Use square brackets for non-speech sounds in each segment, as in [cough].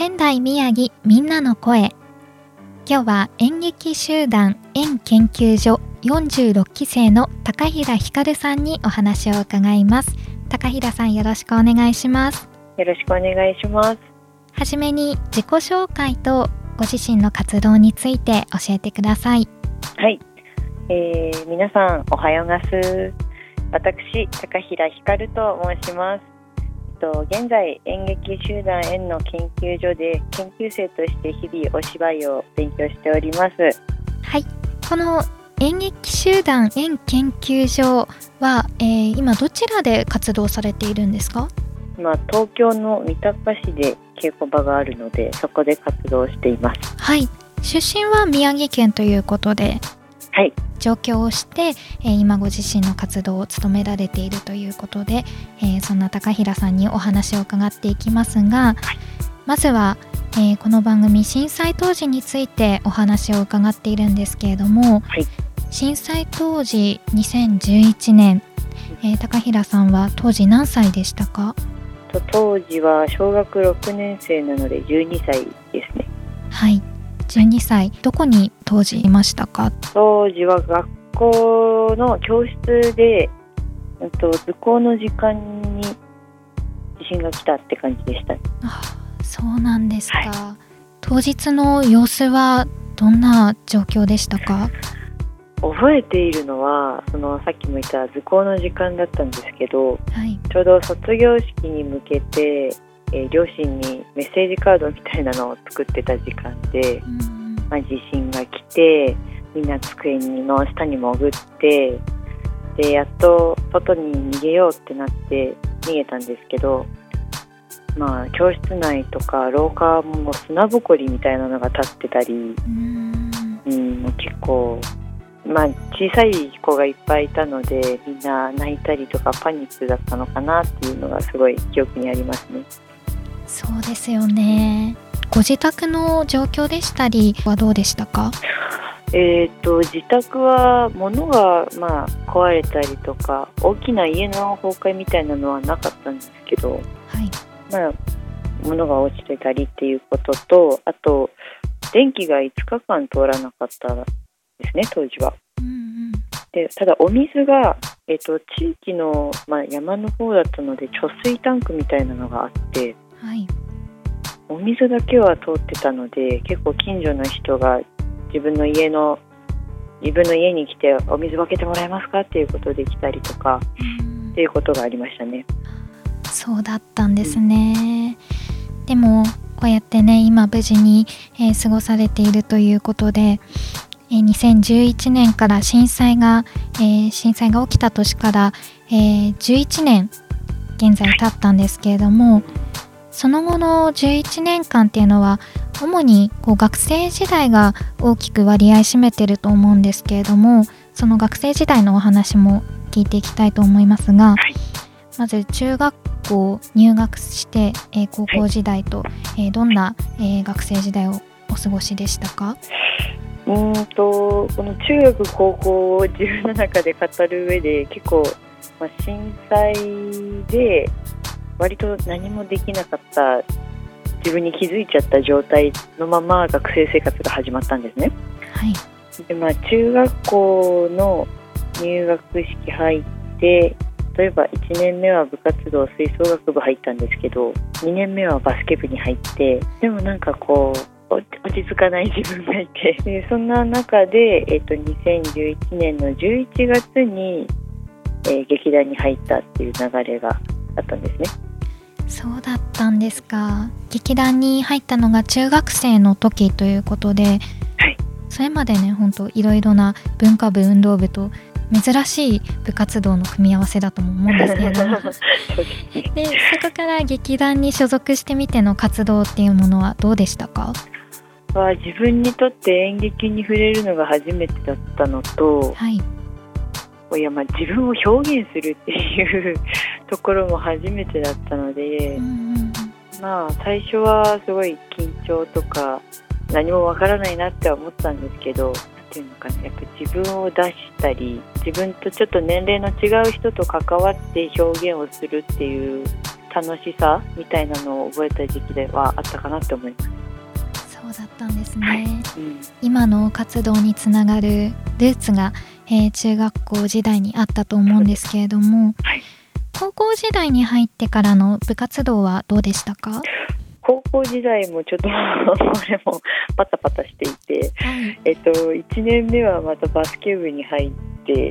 仙台宮城みんなの声。今日は演劇集団演研究所46期生の高平光さんにお話を伺います。高平さんよろしくお願いします。よろしくお願いします。はじめに自己紹介とご自身の活動について教えてください。はい、えー、皆さんおはようがす。私高平光と申しますと現在演劇集団園の研究所で研究生として日々お芝居を勉強しております。はい。この演劇集団園研究所は、えー、今どちらで活動されているんですか？今東京の三鷹市で稽古場があるのでそこで活動しています。はい。出身は宮城県ということではい。上京をして、えー、今ご自身の活動を務められているということで、えー、そんな高平さんにお話を伺っていきますが、はい、まずは、えー、この番組震災当時についてお話を伺っているんですけれども、はい、震災当時2011年、え高平さんは当時何歳でしたか？当時は小学6年生なので12歳ですね。はい。12歳。どこに当時いましたか？当時は学校の教室でと図工の時間に地震が来たって感じでした。あそうなんですか、はい、当日の様子はどんな状況でしたか？覚えているのはそのさっきも言った図工の時間だったんですけど、はい、ちょうど卒業式に向けてえー、両親にメッセージカードみたいなのを作ってた時間で、まあ、地震が来てみんな机の下に潜ってでやっと外に逃げようってなって逃げたんですけど、まあ、教室内とか廊下も砂ぼこりみたいなのが立ってたり、うん、結構、まあ、小さい子がいっぱいいたのでみんな泣いたりとかパニックだったのかなっていうのがすごい記憶にありますね。そうですよねご自宅の状況でしたりはどうでしたか？えーと、自宅は物がまあ壊れたりとか大きな家の崩壊みたいなのはなかったんですけど、はい、まあ、物が落ちてたりっていうこととあと電気が5日間通らなかったですね当時は。うんうん、でただお水が、えーと、地域の、まあ、山の方だったので貯水タンクみたいなのがあってはい、お水だけは通ってたので結構近所の人が自分の家の自分の家に来てお水分けてもらえますか？っていうことで来たりとかっていうことがありましたね。そうだったんですね、うん、でもこうやってね今無事に、えー、過ごされているということで、えー、2011年から震災が、えー、震災が起きた年から、えー、11年現在経ったんですけれども、その後の11年間っていうのは主にこう学生時代が大きく割合占めてると思うんですけれどもその学生時代のお話も聞いていきたいと思いますが、はい、まず中学校入学して、えー、高校時代と、はい、えー、どんな、えー、学生時代をお過ごしでしたか？うんとこの中学高校を自分の中で語る上で結構、まあ、震災で割と何もできなかった自分に気づいちゃった状態のまま学生生活が始まったんですね。はい、でまあ、中学校の入学式入って例えば1年目は部活動吹奏楽部入ったんですけど2年目はバスケ部に入ってでもなんかこう落ち着かない自分がいて [laughs] でそんな中で、えーと、2011年の11月に、えー、劇団に入ったっていう流れがあったんですね。そうだったんですか。劇団に入ったのが中学生の時ということで、はい、そそれまでね本当いろいろな文化部運動部と珍しい部活動の組み合わせだとも思うんですけれど [laughs] もでそこから劇団に所属してみての活動っていうものはどうでしたか？は自分にとって演劇に触れるのが初めてだったのと、はい、いやまあ自分を表現するっていうところも初めてだったので、まあ最初はすごい緊張とか何もわからないなって思ったんですけどていうのかなやっぱ自分を出したり自分とちょっと年齢の違う人と関わって表現をするっていう楽しさみたいなのを覚えた時期ではあったかなって思います。そうだったんですね、はい。うん、今の活動につながるルーツが、えー、中学校時代にあったと思うんですけれども、はい、高校時代に入ってからの部活動はどうでしたか？高校時代もちょっと [laughs] これもパタパタしていて、はい、えっと、1年目はまたバスケ部に入って、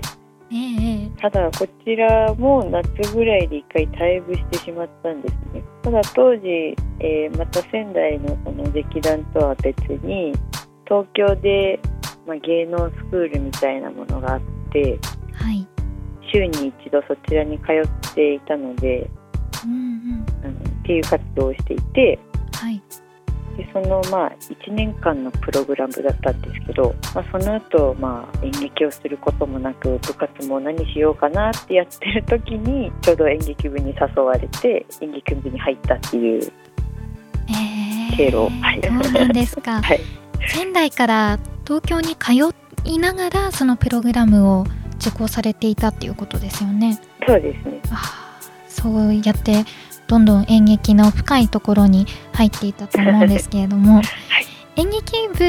えー、ただこちらも夏ぐらいで1回退部してしまったんですね。ただ当時、えー、また仙台のその劇団とは別に東京で、まあ、芸能スクールみたいなものがあって、はい、週に一度そちらに通っていたので、うんうん、あのっていう活動をしていて、はい、でそのまあ1年間のプログラムだったんですけど、まあ、その後まあ演劇をすることもなく部活も何しようかなってやってる時にちょうど演劇部に誘われて演劇部に入ったっていう経路、えー、はい、そうなんですか、[laughs] はい、仙台から東京に通いながらそのプログラムを受講されていたっていうことですよね。そうですね。あそうやってどんどん演劇の深いところに入っていたと思うんですけれども、[laughs] はい、演劇部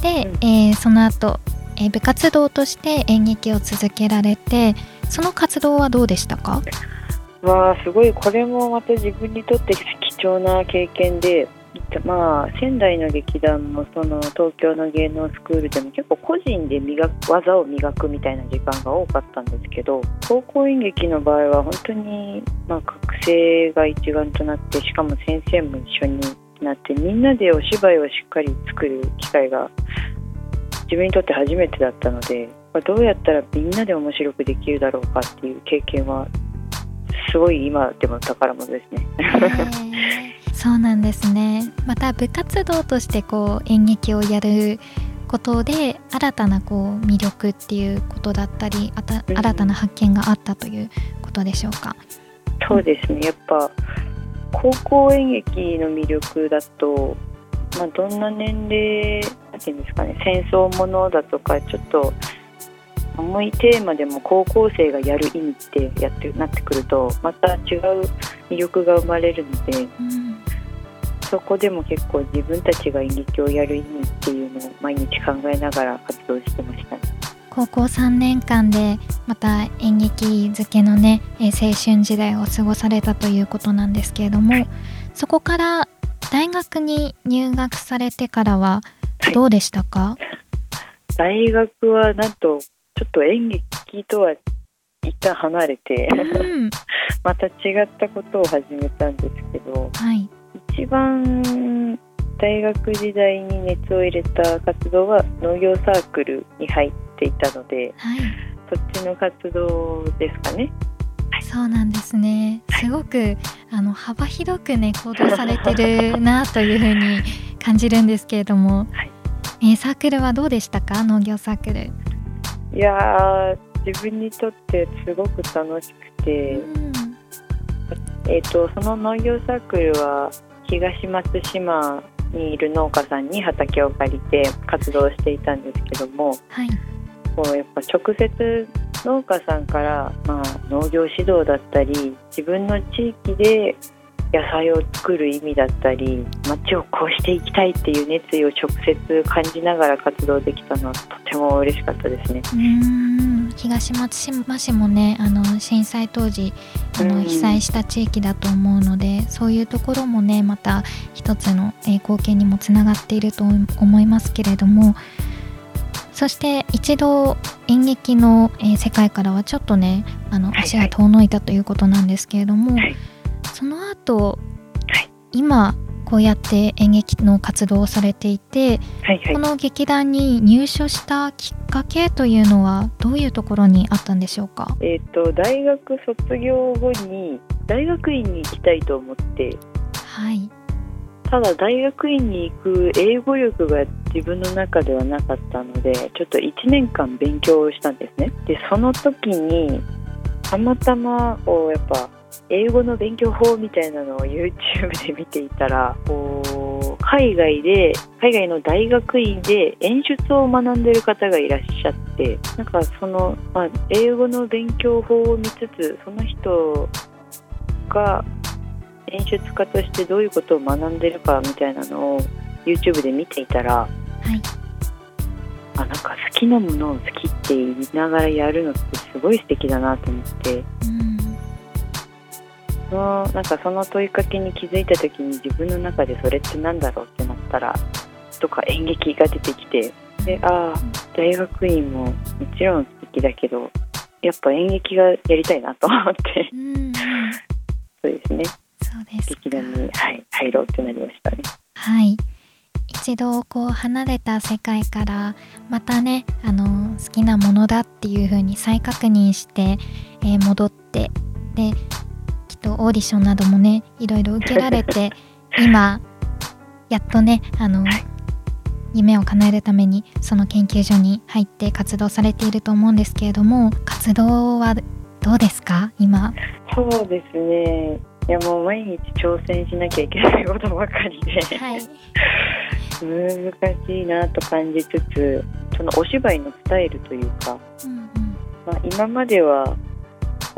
で、えー、その後、えー、部活動として演劇を続けられてその活動はどうでしたか？わあすごい。これもまた自分にとって貴重な経験でまあ、仙台の劇団もその東京の芸能スクールでも結構個人で磨く技を磨くみたいな時間が多かったんですけど高校演劇の場合は本当に、まあ、学生が一丸となってしかも先生も一緒になってみんなでお芝居をしっかり作る機会が自分にとって初めてだったのでまあどうやったらみんなで面白くできるだろうかっていう経験はすごい今でも宝物ですね。そうなんですね。また部活動としてこう演劇をやることで新たなこう魅力っていうことだったりあた新たな発見があったということでしょうか、そうですね。やっぱ高校演劇の魅力だと、まあ、どんな年齢なんていうんですかね戦争ものだとかちょっと重いテーマでも高校生がやる意味ってやってなってくるとまた違う魅力が生まれるので、うん、そこでも結構自分たちが演劇をやる意味っていうのを毎日考えながら活動してましたね。高校3年間でまた演劇漬けのね青春時代を過ごされたということなんですけれども、はい、そこから大学に入学されてからはどうでしたか、はい、大学はなんとちょっと演劇とは一旦離れて、うん、[laughs] また違ったことを始めたんですけど、はい、一番大学時代に熱を入れた活動は農業サークルに入っていたので、はい、そっちの活動ですかね。そうなんですね。すごくあの幅広くね行動されてるなというふうに [laughs] 感じるんですけれども、はい、えー、サークルはどうでしたか？農業サークル。いや自分にとってすごく楽しくて、うん、えーとその農業サークルは東松島にいる農家さんに畑を借りて活動していたんですけども、はい、こうやっぱ直接農家さんから、まあ、農業指導だったり自分の地域で野菜を作る意味だったり町をこうしていきたいっていう熱意を直接感じながら活動できたのはとても嬉しかったですね。東松島市もねあの震災当時あの被災した地域だと思うのでそういうところもねまた一つの、えー、貢献にもつながっていると思いますけれどもそして一度演劇の、えー、世界からはちょっとねあの足が遠のいたということなんですけれども、はいはい、その後、はい、今こうやって演劇の活動をされていて、はいはい、この劇団に入所したきっかけというのはどういうところにあったんでしょうか？えっ、ー、と大学卒業後に大学院に行きたいと思って、はい。ただ大学院に行く英語力が自分の中ではなかったのでちょっと1年間勉強したんですねでその時にたまたまこうやっぱ英語の勉強法みたいなのを YouTube で見ていたらこう海外で海外の大学院で演出を学んでる方がいらっしゃってなんかその、まあ、英語の勉強法を見つつその人が演出家としてどういうことを学んでるかみたいなのを YouTube で見ていたら、はい、あなんか好きなものを好きって言いながらやるのってすごい素敵だなと思って。うんそのなんかその問いかけに気づいた時に自分の中でそれって何だろうってなったらとか演劇が出てきてでああ大学院ももちろん素敵だけどやっぱ演劇がやりたいなと思って。そうですね。そうです劇団に、はい、入ろうってなりましたね。はい。一度こう離れた世界からまたねあの好きなものだっていう風に再確認して、えー、戻ってでとオーディションなどもねいろいろ受けられて [laughs] 今やっとねあの夢を叶えるためにその研究所に入って活動されていると思うんですけれども活動はどうですか？今。そうですね。いやもう毎日挑戦しなきゃいけないことばかりで、はい、難しいなと感じつつそのお芝居のスタイルというか、うんうん、まあ、今までは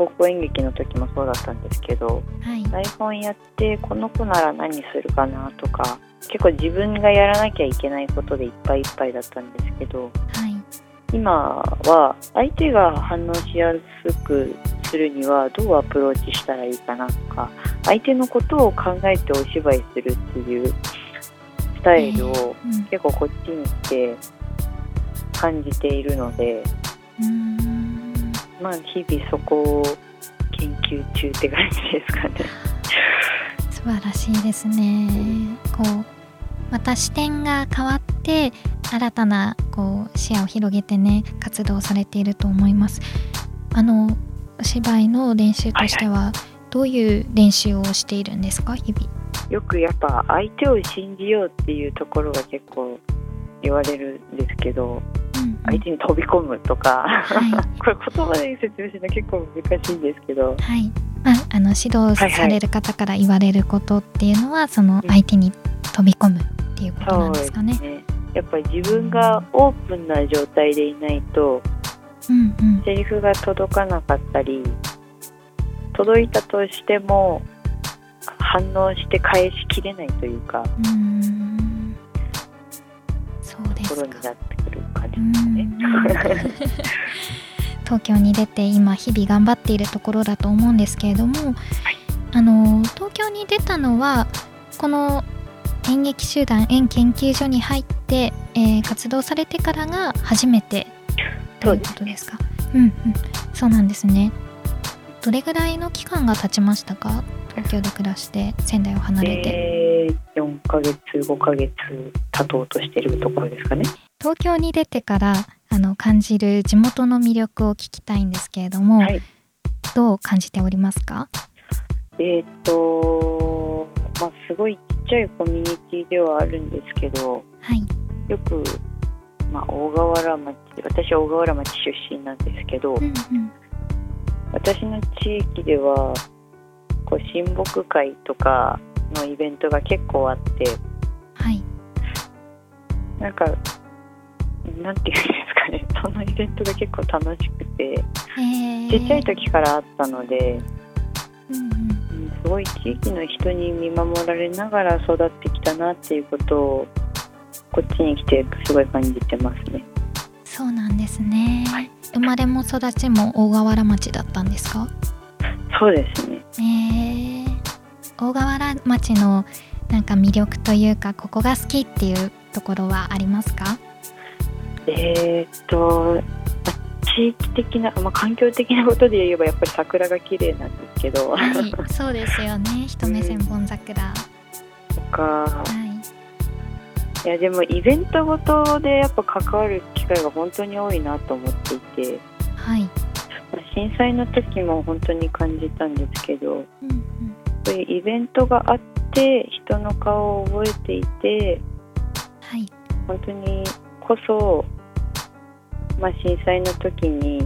高校演劇の時もそうだったんですけど、はい、台本やってこの子なら何するかなとか結構自分がやらなきゃいけないことでいっぱいいっぱいだったんですけど、はい、今は相手が反応しやすくするにはどうアプローチしたらいいかなとか相手のことを考えてお芝居するっていうスタイルを結構こっちに来て感じているので、まあ日々そこを研究中って感じですかね。素晴らしいですね。こうまた視点が変わって新たなこう視野を広げてね活動されていると思います。あのお芝居の練習としてはどういう練習をしているんですか？日々よくやっぱ相手を信じようっていうところが結構言われるんですけど、うんうん、相手に飛び込むとか、はい、[laughs] これ言葉で説明するの結構難しいんですけど、はい。まあ、あの指導される方から言われることっていうのは、はいはい、その相手に飛び込むっていうことなんですかね。ね。やっぱり自分がオープンな状態でいないとうんうん、セリフが届かなかったり届いたとしても反応して返しきれないというか。うんころになってくる感じですね。東京に出て今日々頑張っているところだと思うんですけれども、はい、あの東京に出たのはこの演劇集団演研究所に入って、えー、活動されてからが初めてということですか？うんうん、そうなんですね。どれぐらいの期間が経ちましたか？東京で暮らして仙台を離れて、えー、4ヶ月5ヶ月経とうとしているところですかね。東京に出てからあの感じる地元の魅力を聞きたいんですけれども、はい、どう感じておりますか？えっ、とまあすごいちっちゃいコミュニティではあるんですけど、はい、よくまあ、大河原町私は大河原町出身なんですけど、うんうん、私の地域ではこう親睦会とかのイベントが結構あって、はい、なんかなんていうんですかね。[laughs] そのイベントが結構楽しくて。ちっちゃい時からあったので、うんうん、すごい地域の人に見守られながら育ってきたなっていうことをこっちに来てすごい感じてますね。そうなんですね。はい、生まれも育ちも大河原町だったんですか？そうですね。えー、大河原町のなんか魅力というかここが好きっていうところはありますか？えー、っと地域的な、まあ、環境的なことで言えばやっぱり桜が綺麗なんですけど、はい、そうですよね。[laughs] 一目千本桜、やっか、はい、いやでもイベントごとでやっぱ関わる機会が本当に多いなと思っていて、はい、震災の時も本当に感じたんですけど、うんうん、そういうイベントがあって人の顔を覚えていて、はい、本当にこそ、まあ、震災の時に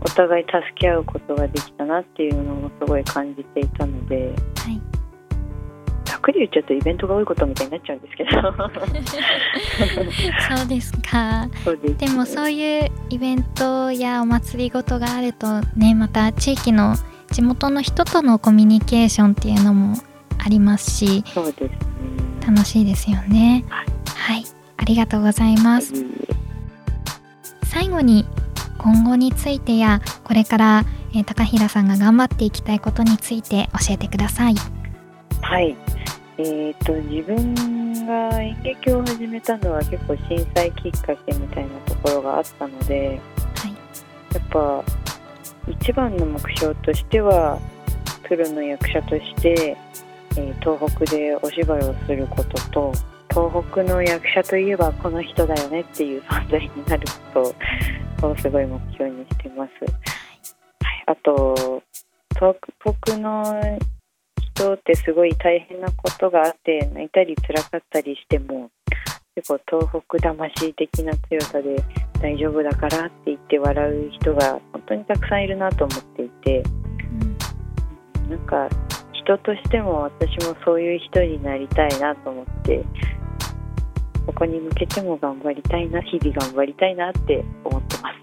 お互い助け合うことができたなっていうのもすごい感じていたので、はい、ざっくり言っちゃうとイベントが多いことみたいになっちゃうんですけど。[laughs] そうですか。ででもそういうイベントやお祭りごとがあるとねまた地域の地元の人とのコミュニケーションっていうのもありますしそうです、ね、楽しいですよね、はい、はい、ありがとうございます、はい、最後に今後についてやこれから、えー、高平さんが頑張っていきたいことについて教えてください。はい、えーと、自分が演劇を始めたのは結構震災きっかけみたいなところがあったので、はい、やっぱ一番の目標としてはプロの役者として、え、東北でお芝居をすることと東北の役者といえばこの人だよねっていう存在になることをすごい目標にしてます。あと東北の人ってすごい大変なことがあって泣いたり辛かったりしても結構東北魂的な強さで大丈夫だからって言って笑う人が本当にたくさんいるなと思っていて、うん、なんか人としても私もそういう人になりたいなと思ってここに向けても頑張りたいな日々頑張りたいなって思ってます。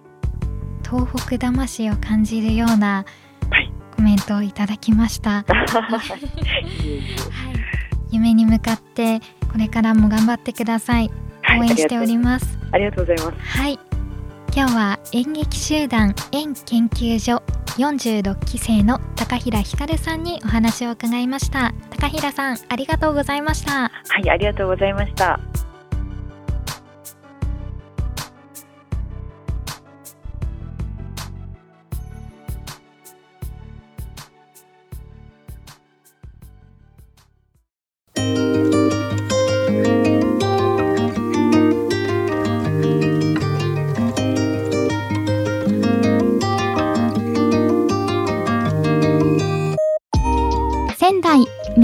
東北魂を感じるようなコメントをいただきました、[laughs] はい、夢に向かってこれからも頑張ってください。応援しております、ありがとうございます。はい。今日は演劇集団演研究所46期生の高平ひかるさんにお話を伺いました。高平さんありがとうございました。はいありがとうございました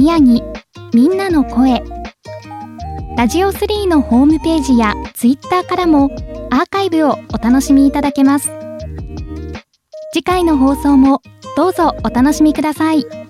宮城みんなの声ラジオ3のホームページやツイッターからもアーカイブをお楽しみいただけます次回の放送もどうぞお楽しみください。